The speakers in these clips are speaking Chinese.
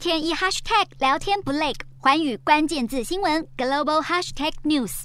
天一 hashtag 聊天不累，寰宇关键字新闻 global hashtag news。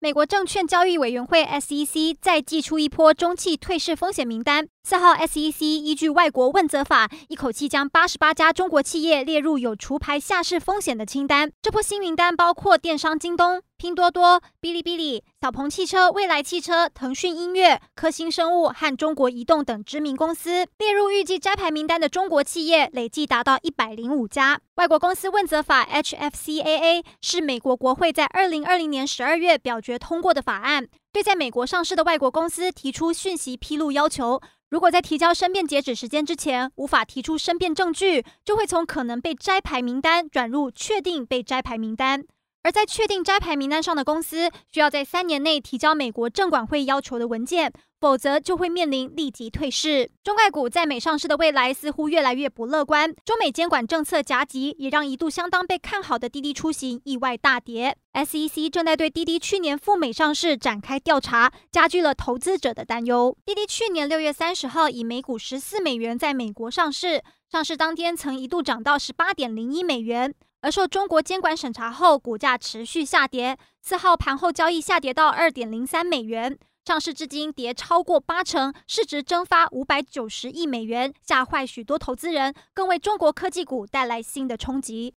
美国证券交易委员会 SEC 再祭出一波中企退市风险名单。四号，SEC 依据外国问责法，一口气将八十八家中国企业列入有除牌下市风险的清单。这波新名单包括电商京东、拼多多、哔哩哔哩、小鹏汽车、蔚来汽车、腾讯音乐、科兴生物和中国移动等知名公司。列入预计摘牌名单的中国企业累计达到一百零五家。外国公司问责法 （HFCAA） 是美国国会在二零二零年十二月表决通过的法案，对在美国上市的外国公司提出讯息披露要求。如果在提交申辩截止时间之前无法提出申辩证据，就会从可能被摘牌名单转入确定被摘牌名单。而在确定摘牌名单上的公司，需要在三年内提交美国证管会要求的文件，否则就会面临立即退市。中概股在美上市的未来似乎越来越不乐观，中美监管政策夹击，也让一度相当被看好的滴滴出行意外大跌。SEC 正在对滴滴去年赴美上市展开调查，加剧了投资者的担忧。滴滴去年六月三十号以每股十四美元在美国上市，上市当天曾一度涨到十八点零一美元。而受中国监管审查后，股价持续下跌。四号盘后交易下跌到二点零三美元，上市至今跌超过八成，市值蒸发五百九十亿美元，吓坏许多投资人，更为中国科技股带来新的冲击。